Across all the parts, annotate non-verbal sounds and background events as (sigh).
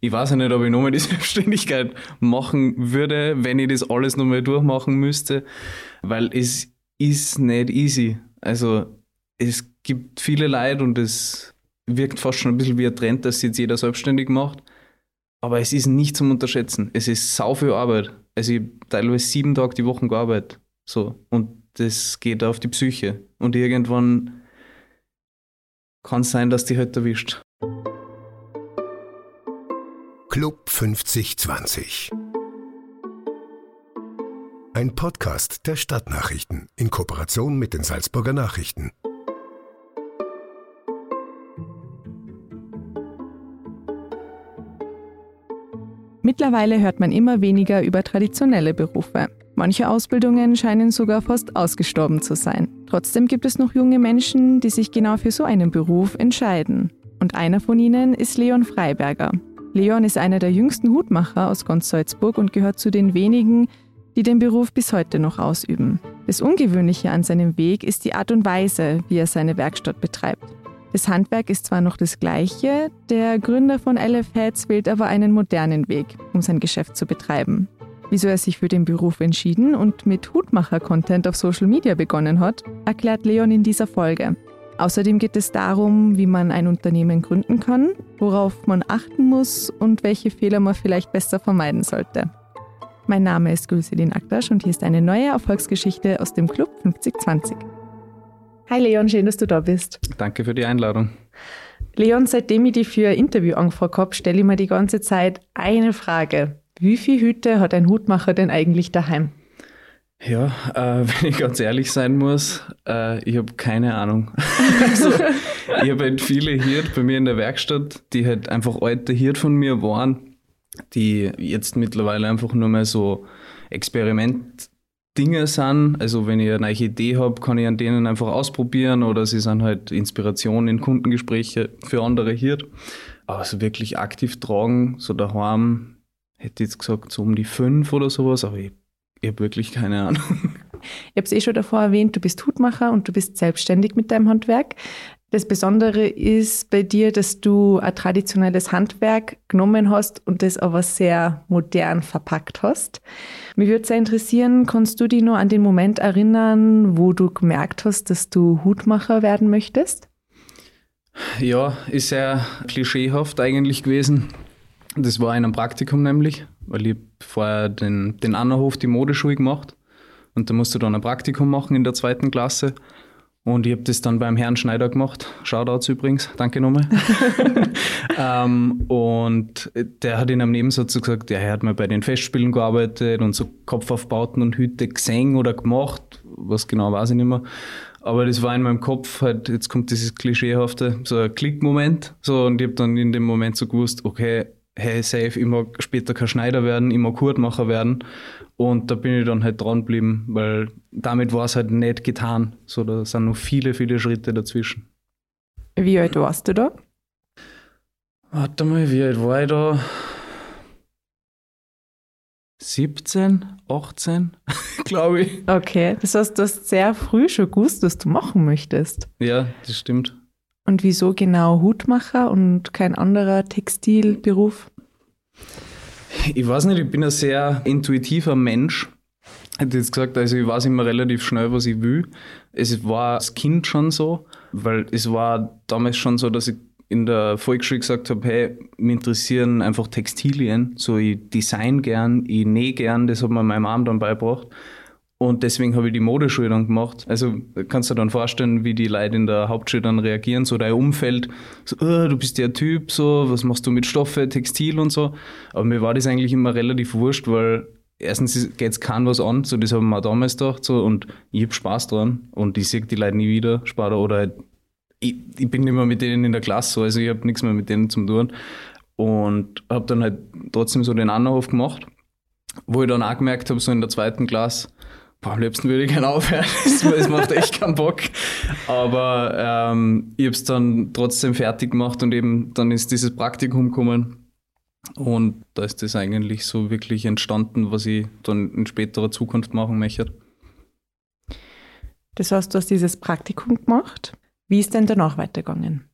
ich weiß ja nicht, ob ich nochmal die (laughs) Selbstständigkeit machen würde, wenn ich das alles nochmal durchmachen müsste, weil es ist nicht easy. Also es gibt viele Leute und es wirkt fast schon ein bisschen wie ein Trend, dass jetzt jeder selbstständig macht. Aber es ist nicht zum Unterschätzen. Es ist sau viel Arbeit. Also ich habe teilweise sieben Tage die Woche gearbeitet. So. Und das geht auf die Psyche. Und irgendwann kann es sein, dass die halt erwischt. Club 5020. Ein Podcast der Stadtnachrichten in Kooperation mit den Salzburger Nachrichten. Mittlerweile hört man immer weniger über traditionelle Berufe. Manche Ausbildungen scheinen sogar fast ausgestorben zu sein. Trotzdem gibt es noch junge Menschen, die sich genau für so einen Beruf entscheiden. Und einer von ihnen ist Leon Freiberger. Leon ist einer der jüngsten Hutmacher aus Gonsalzburg und gehört zu den wenigen, die den Beruf bis heute noch ausüben. Das Ungewöhnliche an seinem Weg ist die Art und Weise, wie er seine Werkstatt betreibt. Das Handwerk ist zwar noch das gleiche, der Gründer von LF Heads wählt aber einen modernen Weg, um sein Geschäft zu betreiben. Wieso er sich für den Beruf entschieden und mit Hutmacher-Content auf Social Media begonnen hat, erklärt Leon in dieser Folge. Außerdem geht es darum, wie man ein Unternehmen gründen kann, worauf man achten muss und welche Fehler man vielleicht besser vermeiden sollte. Mein Name ist Gülselin Aktasch und hier ist eine neue Erfolgsgeschichte aus dem Club 5020. Hi Leon, schön, dass du da bist. Danke für die Einladung. Leon, seitdem ich dich für ein Interview angefragt habe, stelle ich mir die ganze Zeit eine Frage. Wie viele Hüte hat ein Hutmacher denn eigentlich daheim? Ja, äh, (laughs) wenn ich ganz ehrlich sein muss, äh, ich habe keine Ahnung. (laughs) also, ich habe halt viele Hirt bei mir in der Werkstatt, die halt einfach alte Hirt von mir waren, die jetzt mittlerweile einfach nur mehr so Experiment-Dinge sind. Also wenn ich eine neue Idee habe, kann ich an denen einfach ausprobieren oder sie sind halt Inspiration in Kundengespräche für andere Hirt. Aber so wirklich aktiv tragen, so daheim hätte ich jetzt gesagt, so um die fünf oder sowas, aber ich, ich habe wirklich keine Ahnung. Ich habe es eh schon davor erwähnt, du bist Hutmacher und du bist selbstständig mit deinem Handwerk. Das Besondere ist bei dir, dass du ein traditionelles Handwerk genommen hast und das aber sehr modern verpackt hast. Mich würde sehr interessieren, kannst du dich nur an den Moment erinnern, wo du gemerkt hast, dass du Hutmacher werden möchtest? Ja, ist sehr klischeehaft eigentlich gewesen. Das war in einem Praktikum nämlich, weil ich vorher den, den Annerhof die Modeschule gemacht und da musst du dann ein Praktikum machen in der zweiten Klasse. Und ich habe das dann beim Herrn Schneider gemacht. Shoutouts übrigens, danke nochmal. (laughs) (laughs) ähm, und der hat in einem Nebensatz so gesagt, ja, er hat mal bei den Festspielen gearbeitet und so Kopfaufbauten und Hüte gesehen oder gemacht. Was genau weiß ich nicht mehr. Aber das war in meinem Kopf halt, jetzt kommt dieses klischeehafte, so ein Klickmoment. So, und ich habe dann in dem Moment so gewusst, okay, hey, safe, ich mag später kein Schneider werden, ich mag Hutmacher werden. Und da bin ich dann halt dran geblieben, weil damit war es halt nicht getan. So, da sind noch viele, viele Schritte dazwischen. Wie alt warst du da? Warte mal, wie alt war ich da? 17, 18, glaube ich. Okay, das heißt, du hast sehr früh schon gewusst, was du machen möchtest. Ja, das stimmt. Und wieso genau Hutmacher und kein anderer Textilberuf? Ich weiß nicht, ich bin ein sehr intuitiver Mensch. Ich hätte jetzt gesagt, also ich weiß immer relativ schnell, was ich will. Es war als Kind schon so, weil es war damals schon so, dass ich in der Volksschule gesagt habe, hey, mich interessieren einfach Textilien. So, ich design gern, ich nähe gern, das hat mir meine Mom dann beigebracht. Und deswegen habe ich die Modeschule dann gemacht. Also kannst du dir dann vorstellen, wie die Leute in der Hauptschule dann reagieren, so dein Umfeld, so, oh, du bist der Typ, so, was machst du mit Stoffe, Textil und so. Aber mir war das eigentlich immer relativ wurscht, weil erstens geht es keinem was an, so das haben wir damals gedacht, so, und ich habe Spaß dran und ich sehe die Leute nie wieder, spare oder halt, ich, ich bin nicht mehr mit denen in der Klasse, so, also ich habe nichts mehr mit denen zu tun. Und habe dann halt trotzdem so den Anruf gemacht, wo ich dann auch gemerkt habe, so in der zweiten Klasse, Boah, am liebsten würde ich gerne aufhören. (laughs) Es macht echt keinen Bock. Aber ähm, ich habe es dann trotzdem fertig gemacht und eben dann ist dieses Praktikum gekommen. Und da ist das eigentlich so wirklich entstanden, was ich dann in späterer Zukunft machen möchte. Das heißt, du hast dieses Praktikum gemacht. Wie ist denn danach weitergegangen?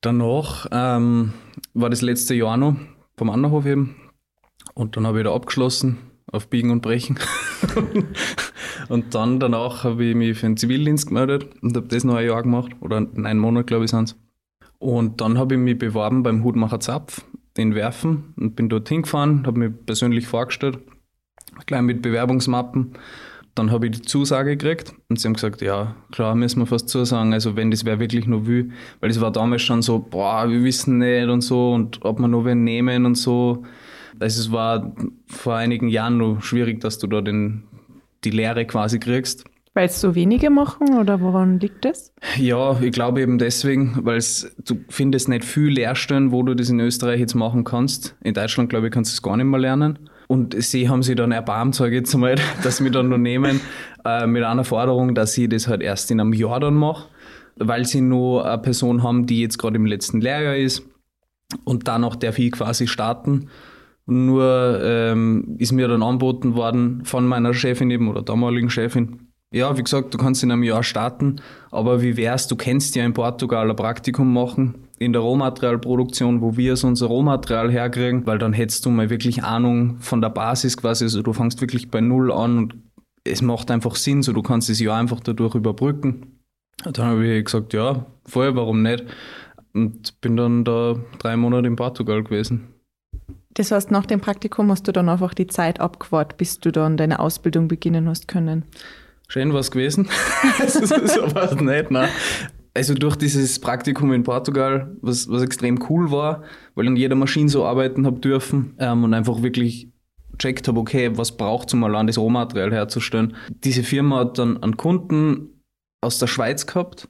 Danach ähm, war das letzte Jahr noch vom Anderhof eben. Und dann habe ich da abgeschlossen, auf Biegen und Brechen. (laughs) und dann danach habe ich mich für den Zivildienst gemeldet und habe das noch ein Jahr gemacht. Oder einen Monat, glaube ich, sind es. Und dann habe ich mich beworben beim Hutmacher Zapf in Werfen und bin dort hingefahren, habe mich persönlich vorgestellt, gleich mit Bewerbungsmappen. Dann habe ich die Zusage gekriegt und sie haben gesagt, ja, klar, müssen wir fast zusagen, also wenn das wer wirklich noch will, weil es war damals schon so, boah, wir wissen nicht und so und ob wir noch wen nehmen und so. Es war vor einigen Jahren noch schwierig, dass du da den, die Lehre quasi kriegst. Weil es so wenige machen oder woran liegt das? Ja, ich glaube eben deswegen, weil du findest nicht viel Lehrstellen, wo du das in Österreich jetzt machen kannst. In Deutschland, glaube ich, kannst du es gar nicht mehr lernen. Und sie haben sich dann erbarmt, sage ich jetzt einmal, (laughs) dass sie mich dann noch nehmen, äh, mit einer Forderung, dass ich das halt erst in einem Jahr dann mache, weil sie nur eine Person haben, die jetzt gerade im letzten Lehrjahr ist und danach darf ich quasi starten. Nur ähm, ist mir dann angeboten worden von meiner Chefin eben oder damaligen Chefin, ja, wie gesagt, du kannst in einem Jahr starten, aber wie wär's, du kennst ja in Portugal ein Praktikum machen in der Rohmaterialproduktion, wo wir so unser Rohmaterial herkriegen, weil dann hättest du mal wirklich Ahnung von der Basis quasi, also du fängst wirklich bei Null an und es macht einfach Sinn, so du kannst das Jahr einfach dadurch überbrücken. Und dann habe ich gesagt, ja, vorher, warum nicht? Und bin dann da drei Monate in Portugal gewesen. Das heißt, nach dem Praktikum hast du dann einfach die Zeit abgewartet, bis du dann deine Ausbildung beginnen hast können? Schön was gewesen. (laughs) so war es nicht, nein. Also durch dieses Praktikum in Portugal, was, was extrem cool war, weil an jeder Maschine so arbeiten habe dürfen ähm, und einfach wirklich checkt habe, okay, was braucht es, um allein das Rohmaterial herzustellen. Diese Firma hat dann einen Kunden aus der Schweiz gehabt,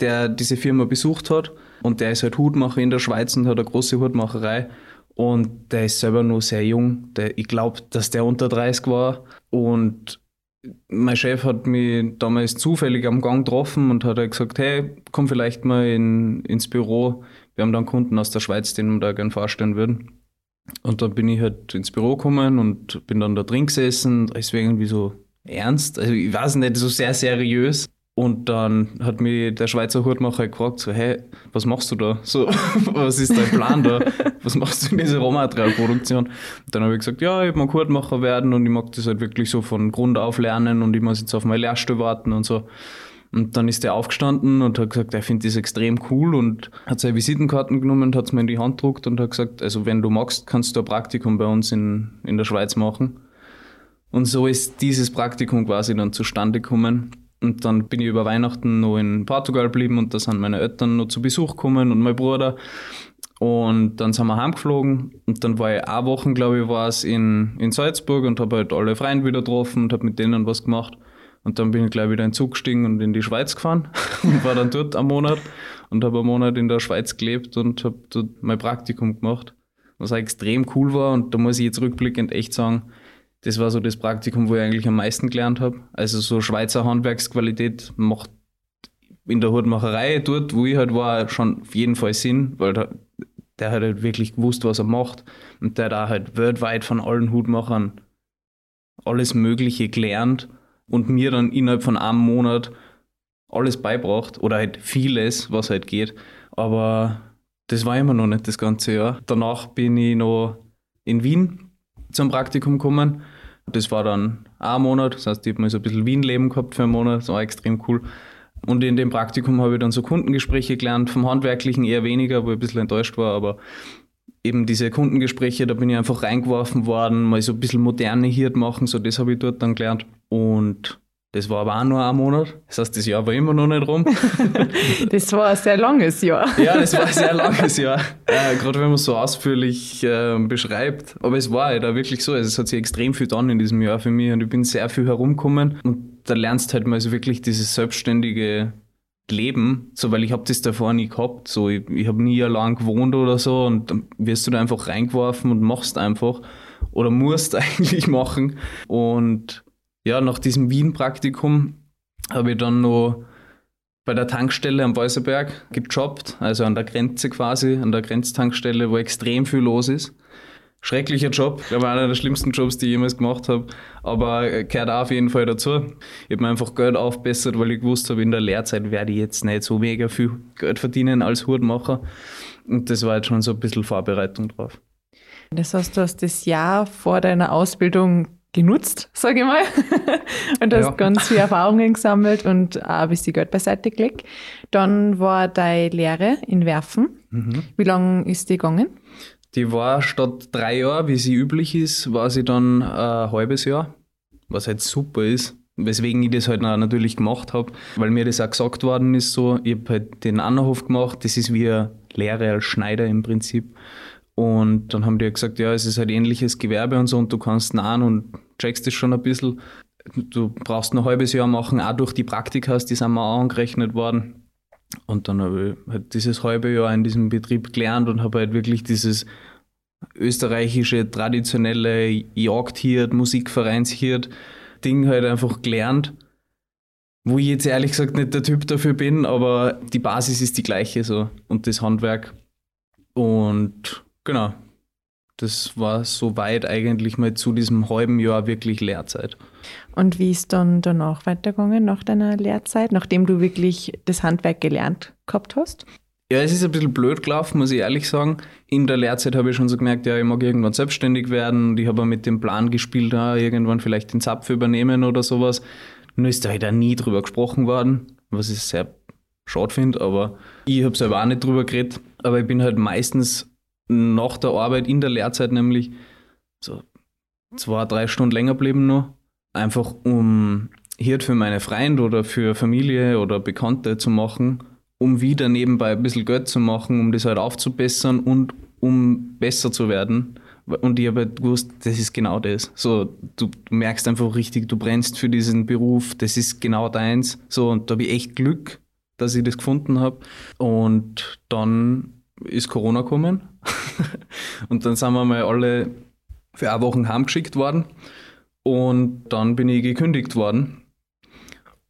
der diese Firma besucht hat und der ist halt Hutmacher in der Schweiz und hat eine große Hutmacherei und der ist selber nur sehr jung. Der, ich glaube, dass der unter 30 war und mein Chef hat mich damals zufällig am Gang getroffen und hat halt gesagt, hey, komm vielleicht mal in, ins Büro. Wir haben da einen Kunden aus der Schweiz, den wir da gerne vorstellen würden. Und dann bin ich halt ins Büro gekommen und bin dann da drin gesessen. Da ist irgendwie so ernst. Also ich weiß nicht, so sehr seriös. Und dann hat mich der Schweizer Hutmacher gefragt, so, hey, was machst du da? So, (laughs) was ist dein Plan da? Was machst du in dieser Rohmaterialproduktion? Dann habe ich gesagt, ja, ich mag Hutmacher werden und ich mag das halt wirklich so von Grund auf lernen und ich muss jetzt auf meine Lehrstelle warten und so. Und dann ist er aufgestanden und hat gesagt, er findet das extrem cool und hat seine Visitenkarten genommen und hat es mir in die Hand gedruckt und hat gesagt, also wenn du magst, kannst du ein Praktikum bei uns in, in der Schweiz machen. Und so ist dieses Praktikum quasi dann zustande gekommen. Und dann bin ich über Weihnachten noch in Portugal geblieben und da sind meine Eltern noch zu Besuch gekommen und mein Bruder. Und dann sind wir heimgeflogen und dann war ich eine Woche, glaube ich, war es in, in Salzburg und habe halt alle Freunde wieder getroffen und habe mit denen was gemacht. Und dann bin ich gleich wieder in den Zug gestiegen und in die Schweiz gefahren (laughs) und war dann dort einen Monat und habe einen Monat in der Schweiz gelebt und habe dort mein Praktikum gemacht, was auch extrem cool war. Und da muss ich jetzt rückblickend echt sagen, das war so das Praktikum, wo ich eigentlich am meisten gelernt habe. Also so Schweizer Handwerksqualität macht in der Hutmacherei dort, wo ich halt war, schon auf jeden Fall Sinn, weil der, der hat halt wirklich gewusst, was er macht und der da halt weltweit von allen Hutmachern alles Mögliche gelernt und mir dann innerhalb von einem Monat alles beibracht oder halt vieles, was halt geht. Aber das war immer noch nicht das ganze Jahr. Danach bin ich noch in Wien zum Praktikum gekommen. Das war dann ein Monat, das heißt, ich habe mal so ein bisschen Wien-Leben gehabt für einen Monat, das war extrem cool. Und in dem Praktikum habe ich dann so Kundengespräche gelernt, vom Handwerklichen eher weniger, wo ich ein bisschen enttäuscht war, aber eben diese Kundengespräche, da bin ich einfach reingeworfen worden, mal so ein bisschen moderne Hirt machen, so das habe ich dort dann gelernt. Und das war aber auch nur ein Monat. Das heißt, das Jahr war immer noch nicht rum. (laughs) das war ein sehr langes Jahr. ja, das war ein sehr langes Jahr. Äh, Gerade wenn man es so ausführlich äh, beschreibt. Aber es war halt auch wirklich so. Also es hat sich extrem viel getan in diesem Jahr für mich und ich bin sehr viel herumgekommen. Und da lernst halt mal so wirklich dieses selbstständige Leben, so weil ich habe das davor nie gehabt. So, ich, ich habe nie allein gewohnt oder so und dann wirst du da einfach reingeworfen und machst einfach oder musst (laughs) eigentlich machen. Und ja, nach diesem Wien-Praktikum habe ich dann noch bei der Tankstelle am Weißerberg gejobbt, also an der Grenze quasi, an der Grenztankstelle, wo extrem viel los ist. schrecklicher Job. Ich glaube, einer der schlimmsten Jobs, die ich jemals gemacht habe. Aber gehört auch auf jeden Fall dazu. Ich habe mir einfach Geld aufbessert, weil ich gewusst habe, in der Lehrzeit werde ich jetzt nicht so mega viel Geld verdienen als Hutmacher. Und das war jetzt schon so ein bisschen Vorbereitung drauf. Das heißt, du hast das Jahr vor deiner Ausbildung genutzt, sage ich mal, (laughs) und hast ja. ganz viele Erfahrungen gesammelt und auch ein bisschen Geld beiseite gelegt. Dann war deine Lehre in Werfen. Mhm. Wie lange ist die gegangen? Die war statt drei Jahren, wie sie üblich ist, war sie dann ein halbes Jahr, was halt super ist. Weswegen ich das halt natürlich gemacht habe, weil mir das auch gesagt worden ist so. Ich habe halt den Anhof gemacht, das ist wie eine Lehre als Schneider im Prinzip. Und dann haben die gesagt, ja, es ist halt ähnliches Gewerbe und so und du kannst nahen und checkst das schon ein bisschen. Du brauchst ein halbes Jahr machen, auch durch die Praktikas, die sind mir auch angerechnet worden. Und dann habe ich halt dieses halbe Jahr in diesem Betrieb gelernt und habe halt wirklich dieses österreichische, traditionelle Jagdhirt, Musikvereinshirt Ding halt einfach gelernt. Wo ich jetzt ehrlich gesagt nicht der Typ dafür bin, aber die Basis ist die gleiche so und das Handwerk. Und genau, das war soweit eigentlich mal zu diesem halben Jahr wirklich Lehrzeit. Und wie ist dann danach weitergegangen, nach deiner Lehrzeit, nachdem du wirklich das Handwerk gelernt gehabt hast? Ja, es ist ein bisschen blöd gelaufen, muss ich ehrlich sagen. In der Lehrzeit habe ich schon so gemerkt, ja, ich mag irgendwann selbstständig werden und ich habe mit dem Plan gespielt, ja, irgendwann vielleicht den Zapf übernehmen oder sowas. Nur ist da halt auch nie drüber gesprochen worden, was ich sehr schade finde, aber ich habe selber auch nicht drüber geredet. Aber ich bin halt meistens nach der Arbeit in der Lehrzeit nämlich so zwei, drei Stunden länger geblieben noch einfach um Hirt für meine Freunde oder für Familie oder Bekannte zu machen, um wieder nebenbei ein bisschen Geld zu machen, um das halt aufzubessern und um besser zu werden. Und ich habe halt gewusst, das ist genau das. So, du, du merkst einfach richtig, du brennst für diesen Beruf, das ist genau deins. So, und da habe ich echt Glück, dass ich das gefunden habe. Und dann ist Corona gekommen. (laughs) und dann sind wir mal alle für eine Woche heimgeschickt worden. Und dann bin ich gekündigt worden.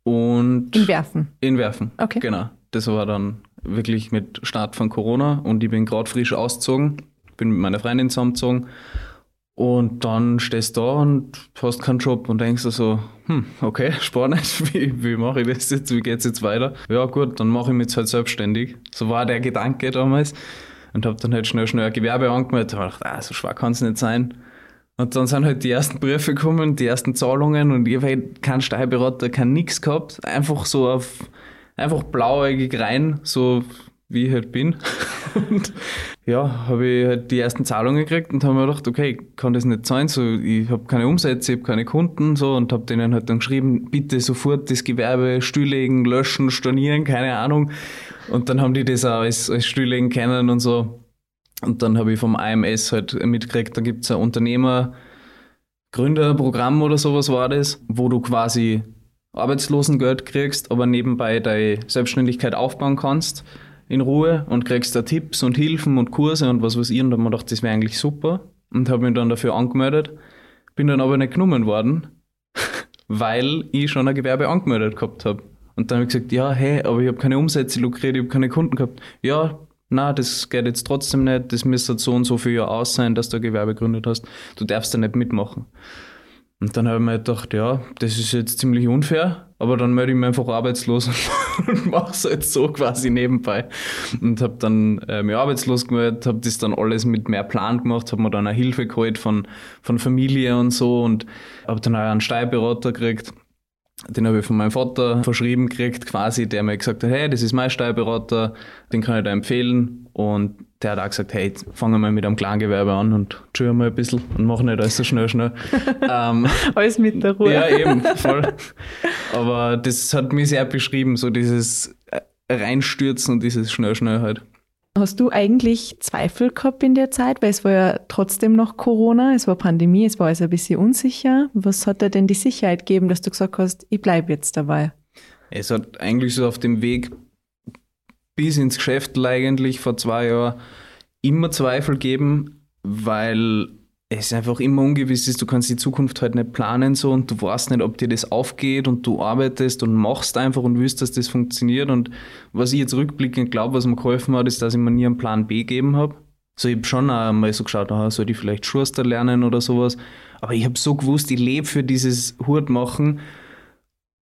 Und in Werfen? In Werfen. Okay. Genau. Das war dann wirklich mit Start von Corona und ich bin gerade frisch ausgezogen, bin mit meiner Freundin zusammengezogen. Und dann stehst du da und hast keinen Job und denkst du so, hm, okay, (laughs) spannend, wie, wie mache ich das jetzt, wie geht es jetzt weiter? Ja gut, dann mache ich mich jetzt halt selbstständig. So war der Gedanke damals. Und habe dann halt schnell, schnell ein Gewerbe angemeldet und gedacht, ah, so schwer kann es nicht sein. Und dann sind halt die ersten Briefe gekommen, die ersten Zahlungen und ich habe halt keinen Steuerberater, kein nix gehabt. Einfach so auf, einfach blauäugig rein, so wie ich halt bin. und ja, habe ich halt die ersten Zahlungen gekriegt und habe mir gedacht, okay, kann das nicht sein, so, ich habe keine Umsätze, ich habe keine Kunden, so, und habe denen halt dann geschrieben, bitte sofort das Gewerbe stilllegen, löschen, stornieren, keine Ahnung. Und dann haben die das auch als, als stilllegen kennen und so. Und dann habe ich vom AMS halt mitgekriegt, da gibt es ein Unternehmer, Gründerprogramm oder sowas war das, wo du quasi Arbeitslosengeld kriegst, aber nebenbei deine Selbstständigkeit aufbauen kannst in Ruhe und kriegst da Tipps und Hilfen und Kurse und was weiß ich. Und da habe ich mir gedacht, das wäre eigentlich super und habe mich dann dafür angemeldet, bin dann aber nicht genommen worden, (laughs) weil ich schon ein Gewerbe angemeldet gehabt habe. Und dann habe ich gesagt, ja, hey, aber ich habe keine Umsätze lukriert, ich habe keine Kunden gehabt. Ja, na, das geht jetzt trotzdem nicht, das müsste so und so viel Jahr aus sein, dass du ein Gewerbe gegründet hast, du darfst da nicht mitmachen. Und dann habe ich mir gedacht, ja, das ist jetzt ziemlich unfair, aber dann melde ich mich einfach arbeitslos (laughs) und mache es jetzt so quasi nebenbei. Und habe dann äh, mich arbeitslos gemeldet, habe das dann alles mit mehr Plan gemacht, habe mir dann eine Hilfe geholt von, von Familie und so und habe dann auch einen Steuerberater gekriegt den habe ich von meinem Vater verschrieben gekriegt, quasi, der mir gesagt hat, hey, das ist mein Steuerberater, den kann ich dir empfehlen. Und der hat auch gesagt, hey, fangen wir mal mit einem Kleingewerbe an und chill mal ein bisschen und mach nicht alles so schnell, schnell. (laughs) ähm, alles mit der Ruhe. Ja, eben, (laughs) voll. Aber das hat mich sehr beschrieben, so dieses Reinstürzen und dieses schnell, schnell halt. Hast du eigentlich Zweifel gehabt in der Zeit? Weil es war ja trotzdem noch Corona, es war Pandemie, es war also ein bisschen unsicher. Was hat dir denn die Sicherheit gegeben, dass du gesagt hast, ich bleibe jetzt dabei? Es hat eigentlich so auf dem Weg bis ins Geschäft eigentlich vor zwei Jahren immer Zweifel gegeben, weil es einfach immer ungewiss ist, du kannst die Zukunft halt nicht planen so und du weißt nicht, ob dir das aufgeht und du arbeitest und machst einfach und willst, dass das funktioniert. Und was ich jetzt rückblickend glaube, was mir geholfen hat, ist, dass ich mir nie einen Plan B gegeben habe. So, ich habe schon einmal so geschaut, aha, soll ich vielleicht Schuster lernen oder sowas. Aber ich habe so gewusst, ich lebe für dieses Hut machen.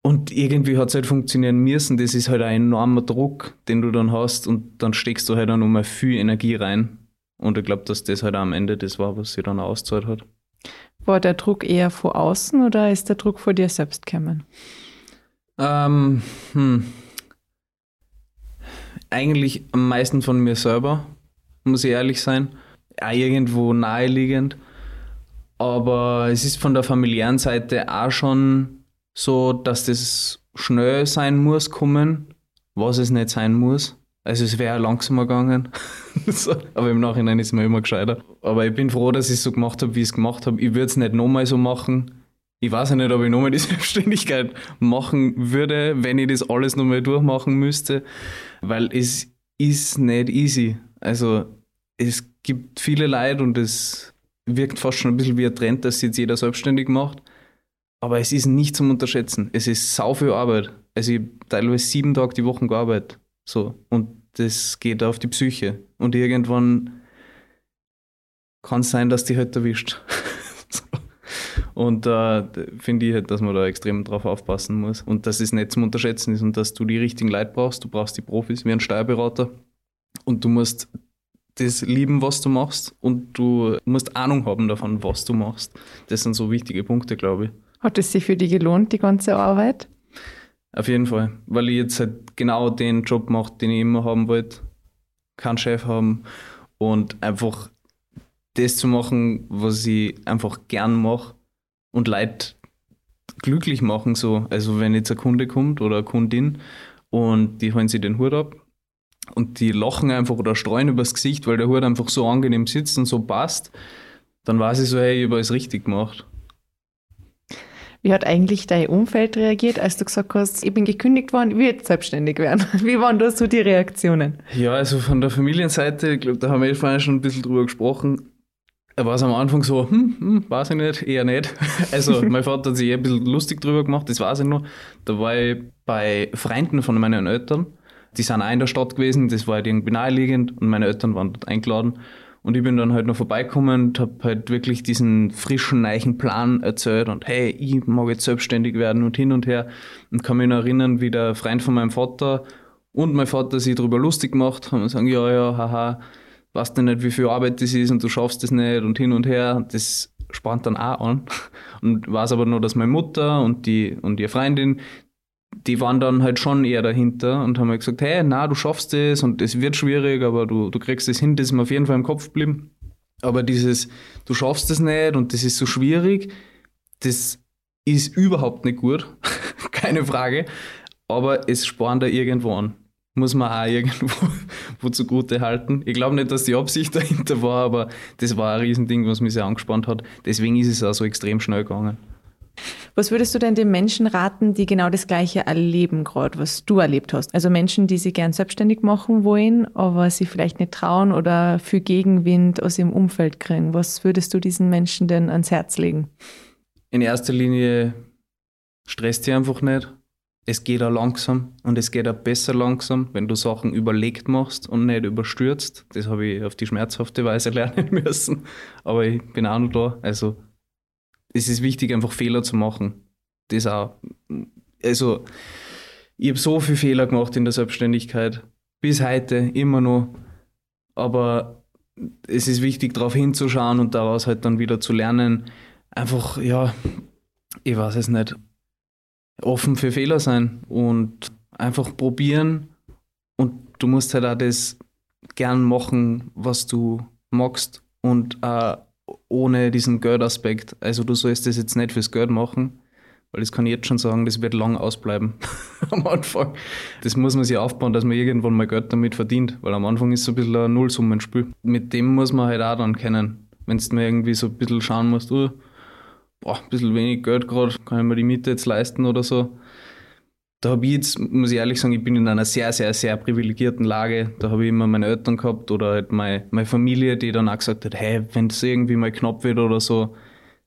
Und irgendwie hat es halt funktionieren müssen. Das ist halt ein enormer Druck, den du dann hast. Und dann steckst du halt auch nochmal viel Energie rein. Und ich glaube, dass das halt am Ende das war, was sie dann auszahlt hat. War der Druck eher vor außen oder ist der Druck vor dir selbst gekommen? Ähm, hm. Eigentlich am meisten von mir selber, muss ich ehrlich sein. Auch irgendwo naheliegend. Aber es ist von der familiären Seite auch schon so, dass das schnell sein muss, kommen, was es nicht sein muss. Also es wäre langsamer gegangen. (laughs) so. Aber im Nachhinein ist mir immer gescheiter. Aber ich bin froh, dass ich es so gemacht habe, wie ich es gemacht habe. Ich würde es nicht nochmal so machen. Ich weiß ja nicht, ob ich nochmal die (laughs) Selbstständigkeit machen würde, wenn ich das alles nochmal durchmachen müsste. Weil es ist nicht easy. Also es gibt viele Leute und es wirkt fast schon ein bisschen wie ein Trend, dass jetzt jeder selbstständig macht. Aber es ist nicht zum Unterschätzen. Es ist sau viel Arbeit. Also ich habe teilweise sieben Tage die Woche gearbeitet. So. Und das geht auf die Psyche. Und irgendwann kann es sein, dass die halt erwischt. (laughs) so. Und äh, finde ich halt, dass man da extrem drauf aufpassen muss. Und dass es nicht zum Unterschätzen ist und dass du die richtigen Leute brauchst. Du brauchst die Profis wie ein Steuerberater. Und du musst das lieben, was du machst. Und du musst Ahnung haben davon, was du machst. Das sind so wichtige Punkte, glaube ich. Hat es sich für dich gelohnt, die ganze Arbeit? Auf jeden Fall, weil ich jetzt halt genau den Job mache, den ich immer haben wollte. Keinen Chef haben und einfach das zu machen, was ich einfach gern mache und Leute glücklich machen. So. Also wenn jetzt ein Kunde kommt oder eine Kundin und die holen sich den Hut ab und die lachen einfach oder streuen übers Gesicht, weil der Hut einfach so angenehm sitzt und so passt, dann weiß ich so, hey, ich habe alles richtig gemacht. Wie hat eigentlich dein Umfeld reagiert, als du gesagt hast, ich bin gekündigt worden, ich will jetzt selbstständig werden? (laughs) Wie waren da so die Reaktionen? Ja, also von der Familienseite, ich glaube, da haben wir vorhin schon ein bisschen drüber gesprochen. War es am Anfang so, hm, hm, weiß ich nicht, eher nicht. (laughs) Also (laughs) mein Vater hat sich eher ein bisschen lustig drüber gemacht, das weiß ich noch. Da war ich bei Freunden von meinen Eltern, die sind auch in der Stadt gewesen, das war halt irgendwie naheliegend und meine Eltern waren dort eingeladen. Und ich bin dann halt noch vorbeigekommen und habe halt wirklich diesen frischen, neichen Plan erzählt und hey, ich mag jetzt selbstständig werden und hin und her. Und kann mich noch erinnern, wie der Freund von meinem Vater und mein Vater sich darüber lustig gemacht haben und sagen, ja, ja, haha, weißt du nicht, wie viel Arbeit das ist und du schaffst das nicht und hin und her. Das spannt dann auch an. Und weiß aber nur, dass meine Mutter und die und ihre Freundin, die waren dann halt schon eher dahinter und haben halt gesagt, hey, na, du schaffst das und es wird schwierig, aber du, du kriegst das hin, das ist mir auf jeden Fall im Kopf geblieben. Aber dieses, du schaffst das nicht und das ist so schwierig, das ist überhaupt nicht gut, (laughs) keine Frage, aber es spornt da irgendwo an. Muss man auch irgendwo (laughs) wo zugute halten. Ich glaube nicht, dass die Absicht dahinter war, aber das war ein Riesending, was mich sehr angespannt hat. Deswegen ist es auch so extrem schnell gegangen. Was würdest du denn den Menschen raten, die genau das Gleiche erleben, gerade was du erlebt hast? Also Menschen, die sich gern selbstständig machen wollen, aber sie vielleicht nicht trauen oder für Gegenwind aus ihrem Umfeld kriegen. Was würdest du diesen Menschen denn ans Herz legen? In erster Linie stresst sie einfach nicht. Es geht auch langsam und es geht auch besser langsam, wenn du Sachen überlegt machst und nicht überstürzt. Das habe ich auf die schmerzhafte Weise (laughs) lernen müssen. Aber ich bin auch noch da. Also es ist wichtig, einfach Fehler zu machen. Das auch. Also, ich habe so viele Fehler gemacht in der Selbstständigkeit. Bis heute immer noch. Aber es ist wichtig, darauf hinzuschauen und daraus halt dann wieder zu lernen. Einfach, ja, ich weiß es nicht, offen für Fehler sein und einfach probieren. Und du musst halt auch das gern machen, was du magst und äh, ohne diesen Geldaspekt. Also du sollst das jetzt nicht fürs Geld machen, weil das kann ich jetzt schon sagen, das wird lang ausbleiben (laughs) am Anfang. Das muss man sich aufbauen, dass man irgendwann mal Geld damit verdient, weil am Anfang ist so ein bisschen ein Nullsummenspiel. Mit dem muss man halt auch dann kennen. Wenn du mir irgendwie so ein bisschen schauen musst, oh, boah, ein bisschen wenig Geld gerade, kann ich mir die Miete jetzt leisten oder so, da habe ich jetzt, muss ich ehrlich sagen, ich bin in einer sehr, sehr, sehr privilegierten Lage. Da habe ich immer meine Eltern gehabt oder halt meine, meine Familie, die dann auch gesagt hat, hey, wenn es irgendwie mal knapp wird oder so,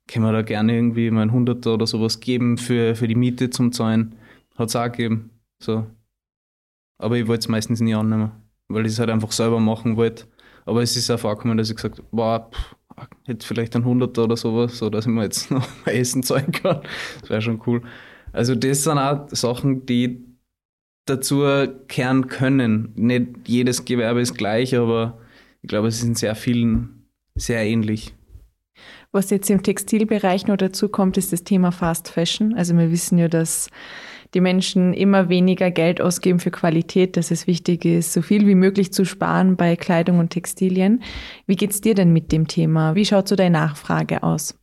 können wir da gerne irgendwie mal ein Hunderter oder sowas geben für, für die Miete zum Zahlen. Hat es auch gegeben. So. Aber ich wollte es meistens nie annehmen, weil ich es halt einfach selber machen wollte. Aber es ist auch vorgekommen, dass ich gesagt habe, boah, hätte vielleicht ein Hunderter oder sowas, so dass ich mir jetzt (laughs) noch mein Essen zahlen kann. Das wäre schon cool. Also das sind auch Sachen, die dazu kehren können. Nicht jedes Gewerbe ist gleich, aber ich glaube, es ist in sehr vielen sehr ähnlich. Was jetzt im Textilbereich noch dazu kommt, ist das Thema Fast Fashion. Also wir wissen ja, dass die Menschen immer weniger Geld ausgeben für Qualität, dass es wichtig ist, so viel wie möglich zu sparen bei Kleidung und Textilien. Wie geht es dir denn mit dem Thema? Wie schaut so deine Nachfrage aus?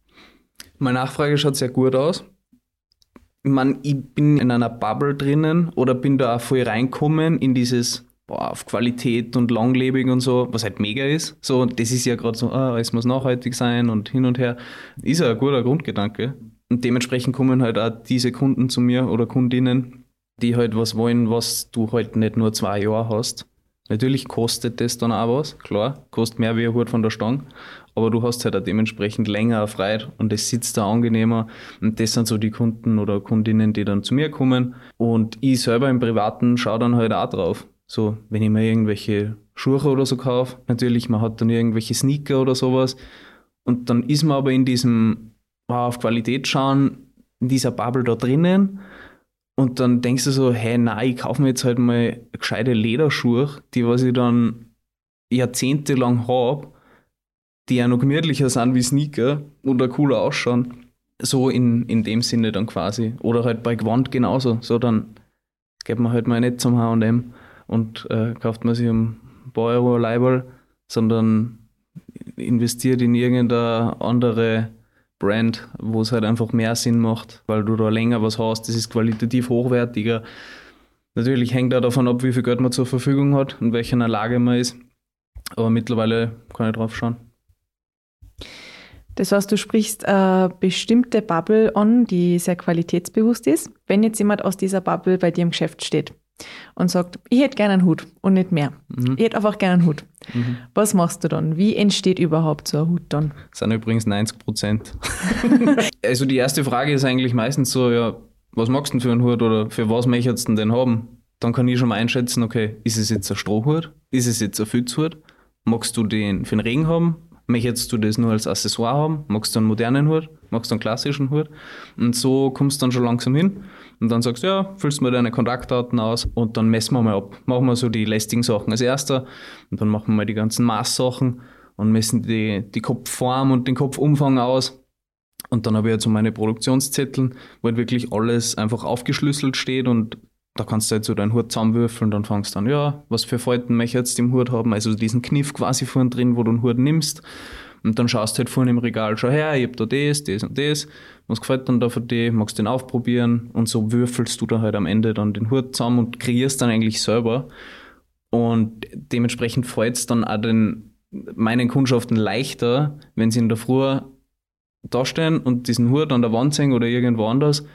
Meine Nachfrage schaut sehr gut aus. Ich, meine, ich bin in einer Bubble drinnen oder bin da auch voll reinkommen in dieses boah, auf Qualität und langlebig und so, was halt mega ist. So, das ist ja gerade so, ah, es muss nachhaltig sein und hin und her. Ist ja ein guter Grundgedanke. Und dementsprechend kommen halt auch diese Kunden zu mir oder Kundinnen, die halt was wollen, was du halt nicht nur zwei Jahre hast. Natürlich kostet das dann auch was, klar, kostet mehr wie ein Hut von der Stange, aber du hast halt auch dementsprechend länger erfreut und es sitzt da angenehmer. Und das sind so die Kunden oder Kundinnen, die dann zu mir kommen. Und ich selber im Privaten schaue dann halt auch drauf. So, wenn ich mir irgendwelche Schuhe oder so kaufe, natürlich, man hat dann irgendwelche Sneaker oder sowas. Und dann ist man aber in diesem auf Qualität schauen, in dieser Bubble da drinnen. Und dann denkst du so, hey, nein, ich kaufe mir jetzt halt mal gescheite Lederschuhe, die was ich dann jahrzehntelang habe, die ja noch gemütlicher sind wie Sneaker oder cooler ausschauen. So in, in dem Sinne dann quasi. Oder halt bei Gewand genauso. So, dann geht man halt mal nicht zum H&M und äh, kauft man sich ein paar Euro Leibel, sondern investiert in irgendeine andere Brand, wo es halt einfach mehr Sinn macht, weil du da länger was hast, das ist qualitativ hochwertiger. Natürlich hängt auch davon ab, wie viel Geld man zur Verfügung hat und welcher Lage man ist. Aber mittlerweile kann ich drauf schauen. Das heißt, du sprichst eine bestimmte Bubble an, die sehr qualitätsbewusst ist. Wenn jetzt jemand aus dieser Bubble bei dir im Geschäft steht, und sagt, ich hätte gerne einen Hut und nicht mehr. Mhm. Ich hätte einfach gerne einen Hut. Mhm. Was machst du dann? Wie entsteht überhaupt so ein Hut dann? Das sind übrigens 90 Prozent. (laughs) also die erste Frage ist eigentlich meistens so, ja, was magst du denn für einen Hut oder für was möchtest du denn haben? Dann kann ich schon mal einschätzen, okay, ist es jetzt ein Strohhut? Ist es jetzt ein Fützhut? Magst du den für den Regen haben? Möchtest du das nur als Accessoire haben? Magst du einen modernen Hut? Magst du einen klassischen Hut? Und so kommst du dann schon langsam hin. Und dann sagst du, ja, füllst du mir deine Kontaktdaten aus und dann messen wir mal ab. Machen wir so die lästigen Sachen als erster und dann machen wir mal die ganzen Maßsachen und messen die, die Kopfform und den Kopfumfang aus. Und dann habe ich jetzt so meine Produktionszettel, wo halt wirklich alles einfach aufgeschlüsselt steht und da kannst du halt so deinen Hut zusammenwürfeln und dann fangst du an, ja, was für Falten möchte ich jetzt im Hut haben, also diesen Kniff quasi vorne drin, wo du einen Hut nimmst. Und dann schaust du halt vorne im Regal, schau her, ich hab da das, das und das, was gefällt dann da für dich, magst den aufprobieren und so würfelst du da halt am Ende dann den Hut zusammen und kreierst dann eigentlich selber. Und dementsprechend fällt es dann auch den, meinen Kundschaften leichter, wenn sie in der Früh dastehen und diesen Hut an der Wand sehen oder irgendwo anders,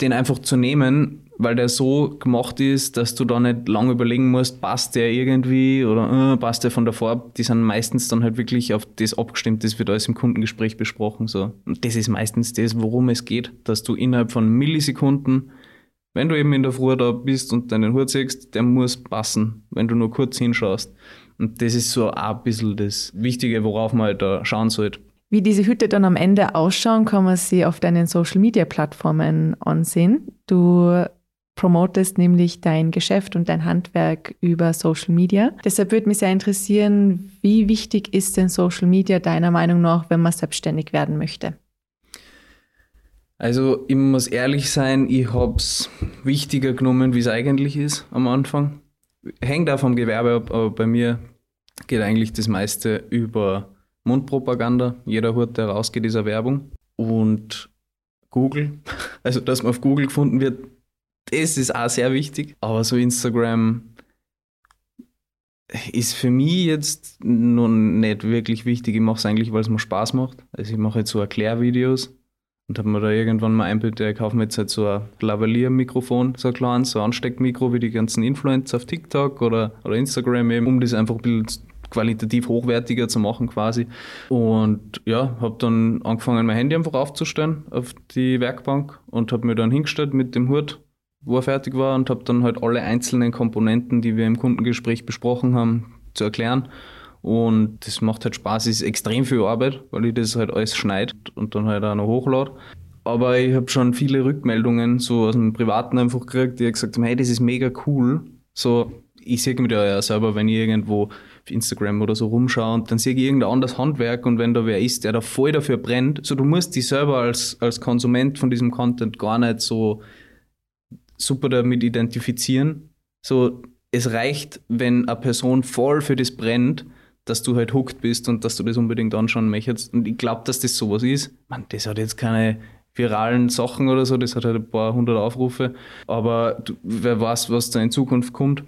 den einfach zu nehmen, weil der so gemacht ist, dass du da nicht lange überlegen musst, passt der irgendwie oder äh, passt der von der Farbe. Die sind meistens dann halt wirklich auf das abgestimmt, das wird alles im Kundengespräch besprochen. So. Und das ist meistens das, worum es geht, dass du innerhalb von Millisekunden, wenn du eben in der Früh da bist und deinen Hut siehst, der muss passen, wenn du nur kurz hinschaust. Und das ist so ein bisschen das Wichtige, worauf man halt da schauen sollte. Wie diese Hüte dann am Ende ausschauen, kann man sie auf deinen Social Media Plattformen ansehen. Du promotest nämlich dein Geschäft und dein Handwerk über Social Media. Deshalb würde mich sehr interessieren, wie wichtig ist denn Social Media deiner Meinung nach, wenn man selbstständig werden möchte? Also ich muss ehrlich sein, ich habe es wichtiger genommen, wie es eigentlich ist am Anfang. Hängt auch vom Gewerbe ab, aber bei mir geht eigentlich das meiste über Mundpropaganda. Jeder Hut, der rausgeht, ist eine Werbung. Und Google, (laughs) also dass man auf Google gefunden wird, das ist auch sehr wichtig. Aber so Instagram ist für mich jetzt noch nicht wirklich wichtig. Ich mache es eigentlich, weil es mir Spaß macht. Also ich mache jetzt so Erklärvideos und habe mir da irgendwann mal einbildet, ich kaufe mir jetzt halt so ein Lavalier-Mikrofon, so ein kleines, so ein Ansteckmikro wie die ganzen Influencer auf TikTok oder, oder Instagram eben, um das einfach ein bisschen qualitativ hochwertiger zu machen quasi. Und ja, habe dann angefangen, mein Handy einfach aufzustellen auf die Werkbank und habe mir dann hingestellt mit dem Hut wo er fertig war und habe dann halt alle einzelnen Komponenten, die wir im Kundengespräch besprochen haben, zu erklären Und das macht halt Spaß, ist extrem viel Arbeit, weil ich das halt alles schneide und dann halt auch noch hochlade. Aber ich habe schon viele Rückmeldungen so aus dem Privaten einfach gekriegt, die gesagt haben, hey, das ist mega cool. So, ich sehe da ja selber, wenn ich irgendwo auf Instagram oder so rumschaue und dann sehe ich irgendein anderes Handwerk und wenn da wer ist, der da voll dafür brennt, so du musst dich selber als, als Konsument von diesem Content gar nicht so super damit identifizieren. So, es reicht, wenn eine Person voll für das brennt, dass du halt hooked bist und dass du das unbedingt anschauen möchtest. Und ich glaube, dass das sowas ist. Man, das hat jetzt keine viralen Sachen oder so, das hat halt ein paar hundert Aufrufe. Aber du, wer weiß, was da in Zukunft kommt.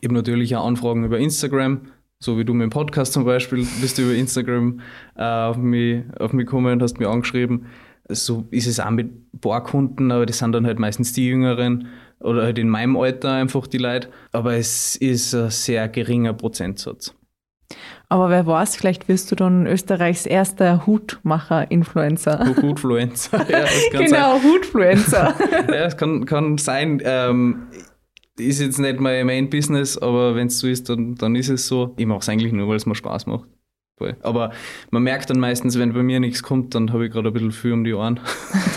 Ich habe natürlich auch Anfragen über Instagram, so wie du mit dem Podcast zum Beispiel, bist du über Instagram äh, auf, mich, auf mich gekommen und hast mich angeschrieben. So ist es auch mit Barkunden, aber das sind dann halt meistens die Jüngeren oder halt in meinem Alter einfach die Leute. Aber es ist ein sehr geringer Prozentsatz. Aber wer weiß, vielleicht wirst du dann Österreichs erster Hutmacher-Influencer. Hutfluencer, ja, das kann (laughs) genau, sein. Hutfluencer. (laughs) ja, das kann, kann sein. Ähm, ist jetzt nicht mein Main Business, aber wenn es so ist, dann, dann ist es so. Ich mache es eigentlich nur, weil es mir Spaß macht. Aber man merkt dann meistens, wenn bei mir nichts kommt, dann habe ich gerade ein bisschen viel um die Ohren.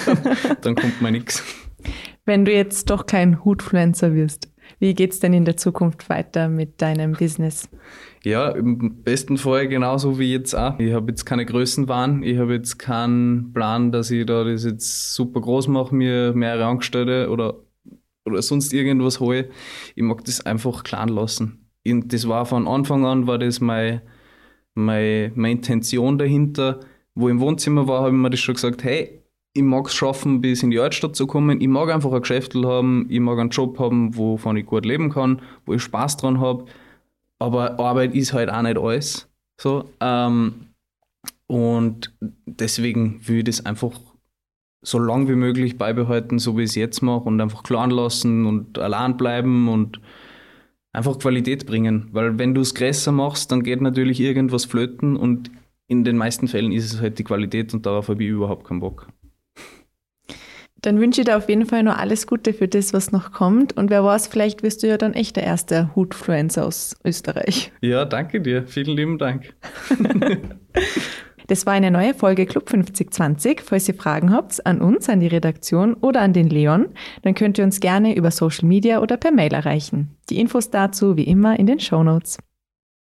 dann, (laughs) dann kommt mal nichts. Wenn du jetzt doch kein Hutfluencer wirst, wie geht es denn in der Zukunft weiter mit deinem Business? Ja, im besten Fall genauso wie jetzt auch. Ich habe jetzt keine Größenwahn, ich habe jetzt keinen Plan, dass ich da das jetzt super groß mache, mir mehrere Angestellte oder, oder sonst irgendwas hole. Ich mag das einfach klein lassen. Und das war von Anfang an, war das meine, meine, meine Intention dahinter. Wo ich im Wohnzimmer war, habe ich mir das schon gesagt, hey, ich mag es schaffen, bis in die Altstadt zu kommen. Ich mag einfach ein Geschäft haben, ich mag einen Job haben, wovon ich gut leben kann, wo ich Spaß dran habe. Aber Arbeit ist halt auch nicht alles. So, ähm, und deswegen will ich das einfach so lang wie möglich beibehalten, so wie ich es jetzt mache und einfach klar lassen und allein bleiben und einfach Qualität bringen. Weil wenn du es größer machst, dann geht natürlich irgendwas flöten und in den meisten Fällen ist es halt die Qualität und darauf habe ich überhaupt keinen Bock. Dann wünsche ich dir auf jeden Fall nur alles Gute für das, was noch kommt. Und wer weiß, vielleicht wirst du ja dann echt der erste Hutfluencer aus Österreich. Ja, danke dir. Vielen lieben Dank. (laughs) Das war eine neue Folge Club 5020. Falls ihr Fragen habt an uns, an die Redaktion oder an den Leon, dann könnt ihr uns gerne über Social Media oder per Mail erreichen. Die Infos dazu wie immer in den Show Notes.